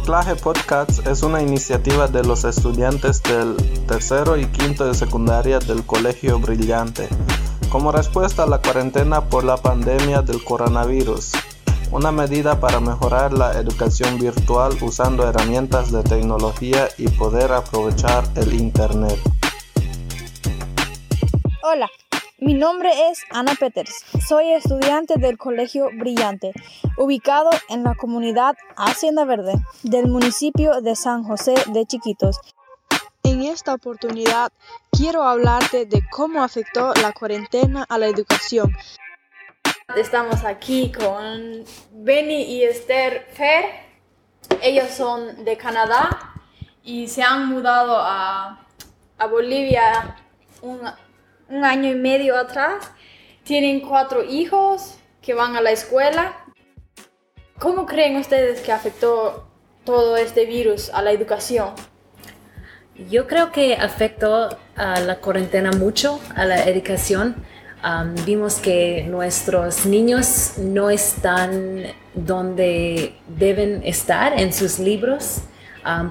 Anclaje Podcast es una iniciativa de los estudiantes del tercero y quinto de secundaria del Colegio Brillante, como respuesta a la cuarentena por la pandemia del coronavirus, una medida para mejorar la educación virtual usando herramientas de tecnología y poder aprovechar el Internet. Hola, mi nombre es Ana Peters. Soy estudiante del Colegio Brillante, ubicado en la comunidad Hacienda Verde del municipio de San José de Chiquitos. En esta oportunidad quiero hablarte de cómo afectó la cuarentena a la educación. Estamos aquí con Benny y Esther Fer. Ellos son de Canadá y se han mudado a, a Bolivia un un año y medio atrás. Tienen cuatro hijos que van a la escuela. ¿Cómo creen ustedes que afectó todo este virus a la educación? Yo creo que afectó a la cuarentena mucho, a la educación. vimos que nuestros niños no están donde deben estar en sus libros,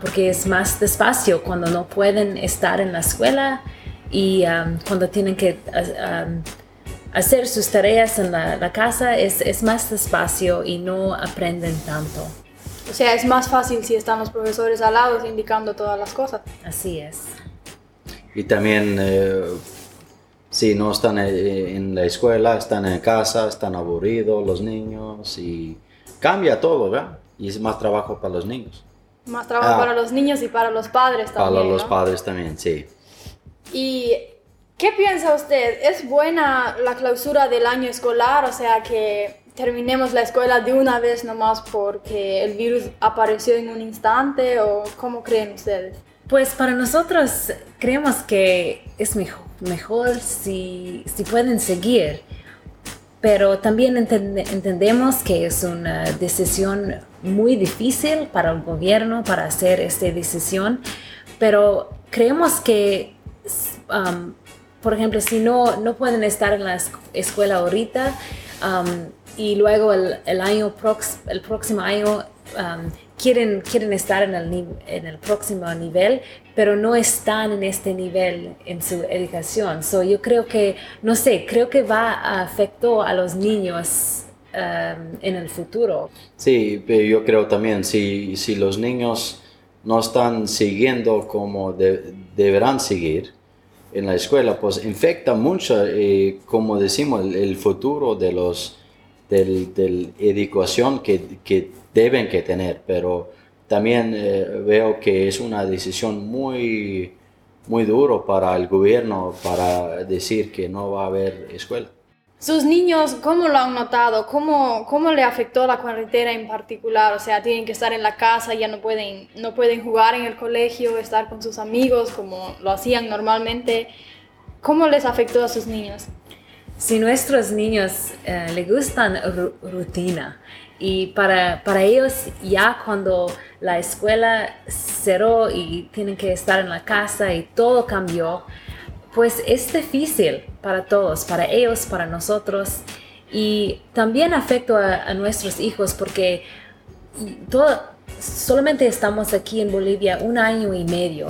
porque es más despacio cuando no pueden estar en la escuela y um, cuando tienen que um, hacer sus tareas en la, casa es, es, más despacio y no aprenden tanto. O sea, es más fácil si están los profesores al lado indicando todas las cosas. Así es. Y también, eh, si no están eh, en la escuela, están en casa, están aburridos los niños y cambia todo, ¿verdad? Y es más trabajo para los niños. Más trabajo ah. para los niños y para los padres también. Para los padres también, sí. ¿Y qué piensa usted? ¿Es buena la clausura del año escolar? O sea, que terminemos la escuela de una vez nomás porque el virus apareció en un instante o cómo creen ustedes? Pues para nosotros creemos que es mejor, mejor si, si pueden seguir, pero también entendemos que es una decisión muy difícil para el gobierno para hacer esta decisión, pero creemos que Um, por ejemplo, si no, no pueden estar en la escuela ahorita um, y luego el, el año el próximo año quieren, quieren estar en el, en el próximo nivel, pero no están en este nivel en su educación. So, yo creo que, no sé, creo que va a afectar a los niños en el futuro. Sí, yo creo también, si, si los niños no están siguiendo como deberán seguir, en la escuela, pues infecta mucho, eh, como decimos, el, futuro de los del, del educación que, que, deben que tener, pero también eh, veo que es una decisión muy, muy duro para el gobierno para decir que no va a haber escuela. ¿Sus niños cómo lo han notado? ¿Cómo, ¿Cómo le afectó la cuarentena en particular? O sea, tienen que estar en la casa, ya no pueden, no pueden jugar en el colegio, estar con sus amigos como lo hacían normalmente. ¿Cómo les afectó a sus niños? Si nuestros niños eh, les gustan rutina y para, para ellos ya cuando la escuela cerró y tienen que estar en la casa y todo cambió, pues es difícil para todos, para ellos, para nosotros. Y también afecta a, nuestros hijos porque todo, solamente estamos aquí en Bolivia un año y medio.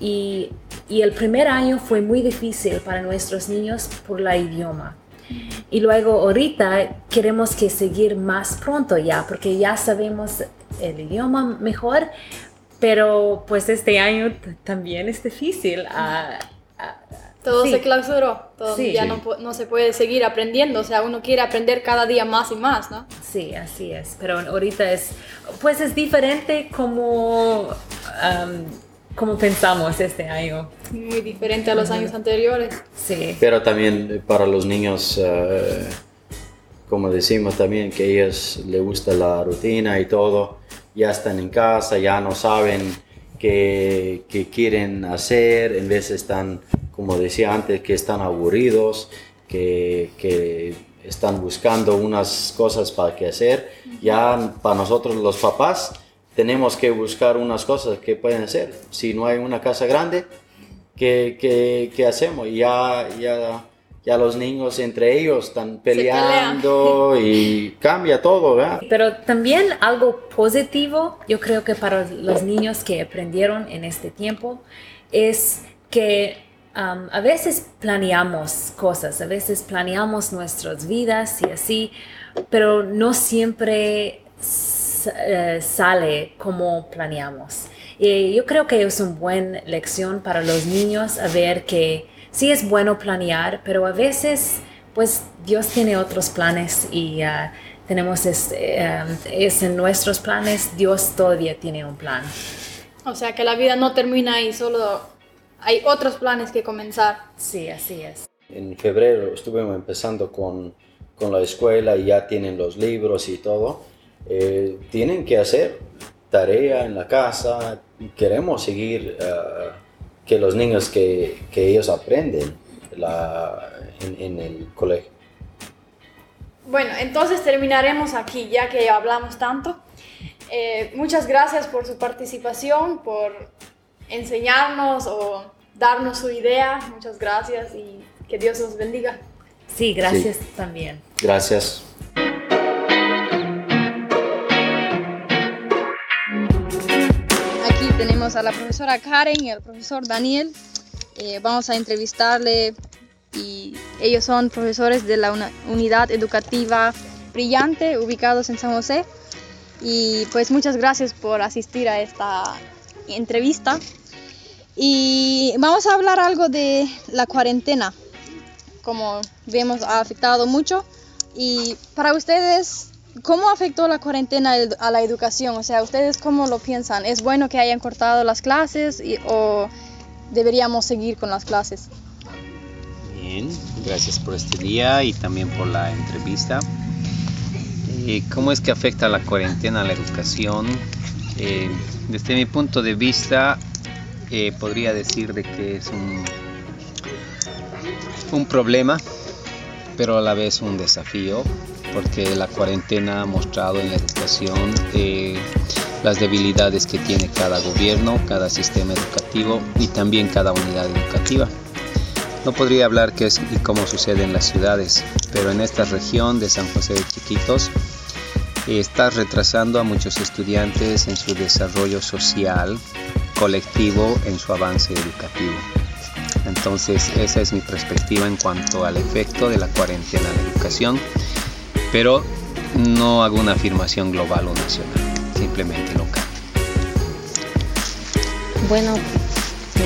Y, y, el primer año fue muy difícil para nuestros niños por la idioma. Y luego ahorita queremos que seguir más pronto ya, porque ya sabemos el idioma mejor, pero pues este año también es difícil. a todo se clausuró, todo ya No, no, se puede seguir aprendiendo, o sea, uno quiere aprender cada día más y más, ¿no? Sí, así es, pero ahorita es, pues es diferente como, como pensamos este año. Muy diferente a los años anteriores. Sí. Pero también eh, para los niños, eh, como decimos también, que a ellos les gusta la rutina y todo, ya están en casa, ya no saben qué, qué quieren hacer, en vez están como decía antes, que están aburridos, que, están buscando unas cosas para que hacer. Ya para nosotros los papás tenemos que buscar unas cosas que pueden hacer. Si no hay una casa grande, ¿qué, qué, qué hacemos? Ya, ya ya los niños entre ellos están peleando y cambia todo, ¿verdad? Pero también algo positivo, yo creo que para los niños que aprendieron en este tiempo, es que um, a veces planeamos cosas, a veces planeamos nuestras vidas y así, pero no siempre eh, sale como planeamos. Y yo creo que es una buena lección para los niños a ver que sí es bueno planear, pero a veces pues Dios tiene otros planes y uh, tenemos este, um, es, en nuestros planes, Dios todavía tiene un plan. O sea que la vida no termina ahí, solo hay otros planes que comenzar. Sí, así es. En febrero estuvimos empezando con, con la escuela y ya tienen los libros y todo. Eh, tienen que hacer tarea en la casa. Queremos seguir uh, que los niños que, que ellos aprenden la, en, en, el colegio. Bueno, entonces terminaremos aquí ya que hablamos tanto. Eh, muchas gracias por su participación, por enseñarnos o darnos su idea. Muchas gracias y que Dios los bendiga. Sí, gracias sí. también. Gracias. Tenemos a la profesora Karen y al profesor Daniel. Eh, vamos a entrevistarle y ellos son profesores de la unidad educativa brillante ubicados en San José. Y pues muchas gracias por asistir a esta entrevista. Y vamos a hablar algo de la cuarentena. Como vemos ha afectado mucho. Y para ustedes, ¿Cómo afectó la cuarentena a la educación? O sea, ¿ustedes cómo lo piensan? ¿Es bueno que hayan cortado las clases y, o deberíamos seguir con las clases? Bien, gracias por este día y también por la entrevista. Eh, ¿Cómo es que afecta la cuarentena a la educación? Eh, desde mi punto de vista, eh, podría decir de que es un, un problema, pero a la vez un desafío porque la cuarentena ha mostrado en la educación eh, las debilidades que tiene cada gobierno, cada sistema educativo y también cada unidad educativa. No podría hablar qué es y cómo sucede en las ciudades, pero en esta región de San José de Chiquitos eh, está retrasando a muchos estudiantes en su desarrollo social, colectivo, en su avance educativo. Entonces esa es mi perspectiva en cuanto al efecto de la cuarentena en la educación pero no hago una afirmación global o nacional, simplemente local. Bueno,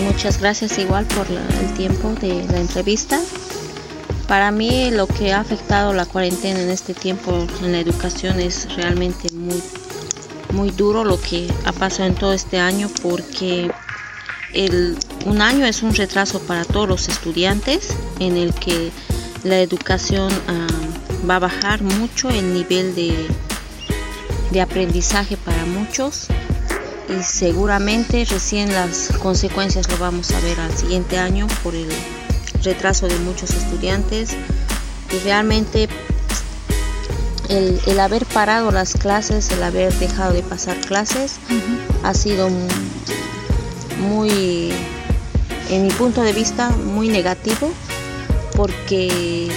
muchas gracias igual por el tiempo de la entrevista. Para mí lo que ha afectado la cuarentena en este tiempo en la educación es realmente muy, muy duro lo que ha pasado en todo este año porque el, un año es un retraso para todos los estudiantes en el que la educación uh, va a bajar mucho el nivel de, de aprendizaje para muchos y seguramente recién las consecuencias lo vamos a ver al siguiente año por el retraso de muchos estudiantes y realmente el, el, haber parado las clases, el haber dejado de pasar clases uh -huh. ha sido muy, en mi punto de vista, muy negativo porque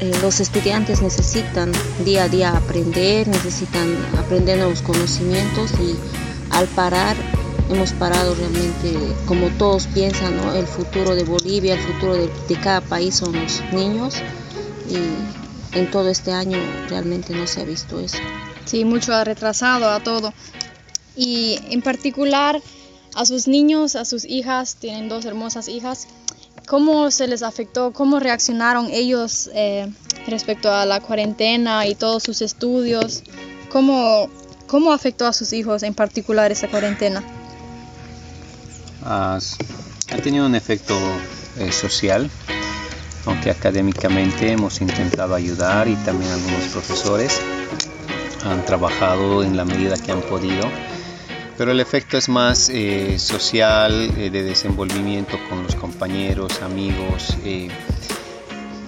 eh, los estudiantes necesitan día a día aprender, necesitan aprender nuevos conocimientos y al parar hemos parado realmente, como todos piensan, ¿no? el futuro de Bolivia, el futuro de, de, cada país son los niños y en todo este año realmente no se ha visto eso. Sí, mucho ha retrasado a todo y en particular a sus niños, a sus hijas, tienen dos hermosas hijas, ¿cómo se les afectó? ¿Cómo reaccionaron ellos eh, respecto a la cuarentena y todos sus estudios? ¿Cómo, cómo afectó a sus hijos en particular esa cuarentena? Uh, ha tenido un efecto eh, social, aunque académicamente hemos intentado ayudar y también algunos profesores han trabajado en la medida que han podido pero el efecto es más eh, social, eh, de desenvolvimiento con los compañeros, amigos, eh,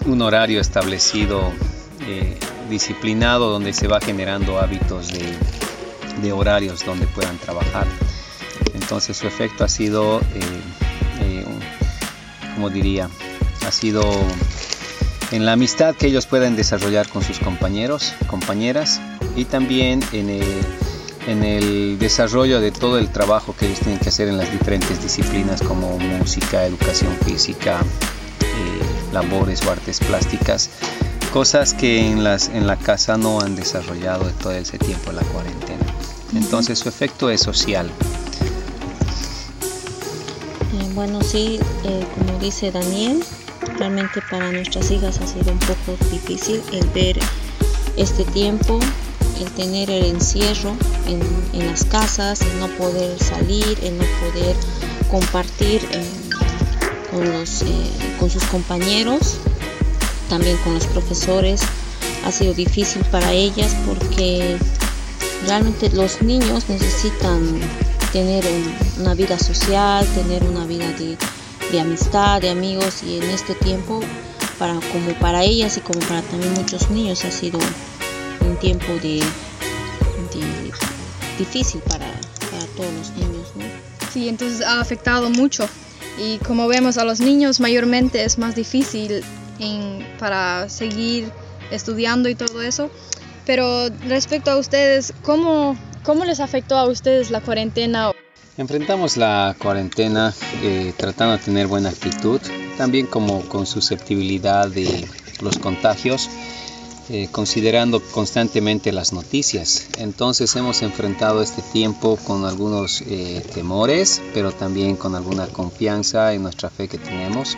un horario establecido, eh, disciplinado, donde se va generando hábitos de, de, horarios donde puedan trabajar. Entonces su efecto ha sido, como diría, ha sido en la amistad que ellos puedan desarrollar con sus compañeros, compañeras y también en el, desarrollo de todo el trabajo que ellos tienen que hacer en las diferentes disciplinas como música, educación física, eh, labores o artes plásticas, cosas que en, las, en la casa no han desarrollado de todo ese tiempo de la cuarentena. Entonces su efecto es social. Eh, bueno, sí, eh, como dice Daniel, realmente para nuestras hijas ha sido un poco difícil el ver este tiempo, el tener el encierro en, las casas, el no poder salir, el no poder compartir eh, con, los, con sus compañeros, también con los profesores. Ha sido difícil para ellas porque realmente los niños necesitan tener una vida social, tener una vida de, amistad, de amigos y en este tiempo para como para ellas y como para también muchos niños ha sido un tiempo de, difícil para, todos los niños. Sí, entonces ha afectado mucho y como vemos a los niños mayormente es más difícil para seguir estudiando y todo eso. Pero respecto a ustedes, ¿cómo, cómo les afectó a ustedes la cuarentena? Enfrentamos la cuarentena eh, tratando de tener buena actitud, también como con susceptibilidad de los contagios, eh, considerando constantemente las noticias. Entonces hemos enfrentado este tiempo con algunos eh, temores, pero también con alguna confianza en nuestra fe que tenemos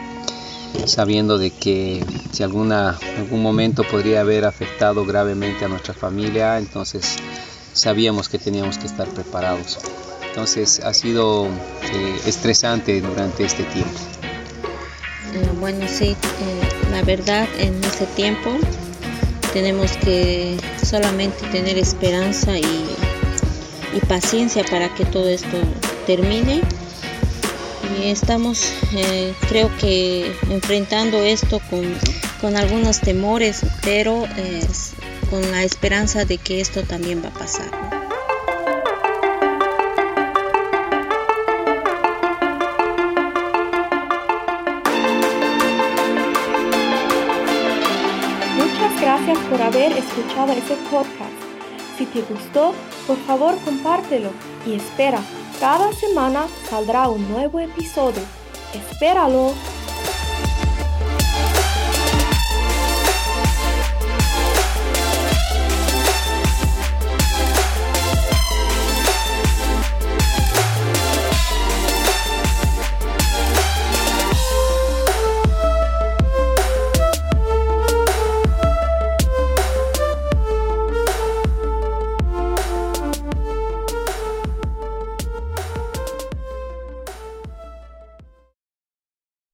sabiendo de que si alguna, algún momento podría haber afectado gravemente a nuestra familia, entonces sabíamos que teníamos que estar preparados. Entonces ha sido eh, estresante durante este tiempo. Bueno, sí, la verdad en este tiempo tenemos que solamente tener esperanza y, paciencia para que todo esto termine y estamos eh, creo que enfrentando esto con, algunos temores, pero con la esperanza de que esto también va a pasar. Haber escuchado este podcast. Si te gustó, por favor compártelo y espera cada semana saldrá un nuevo episodio. Espéralo.